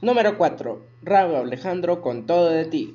Número 4. Raúl Alejandro con todo de ti.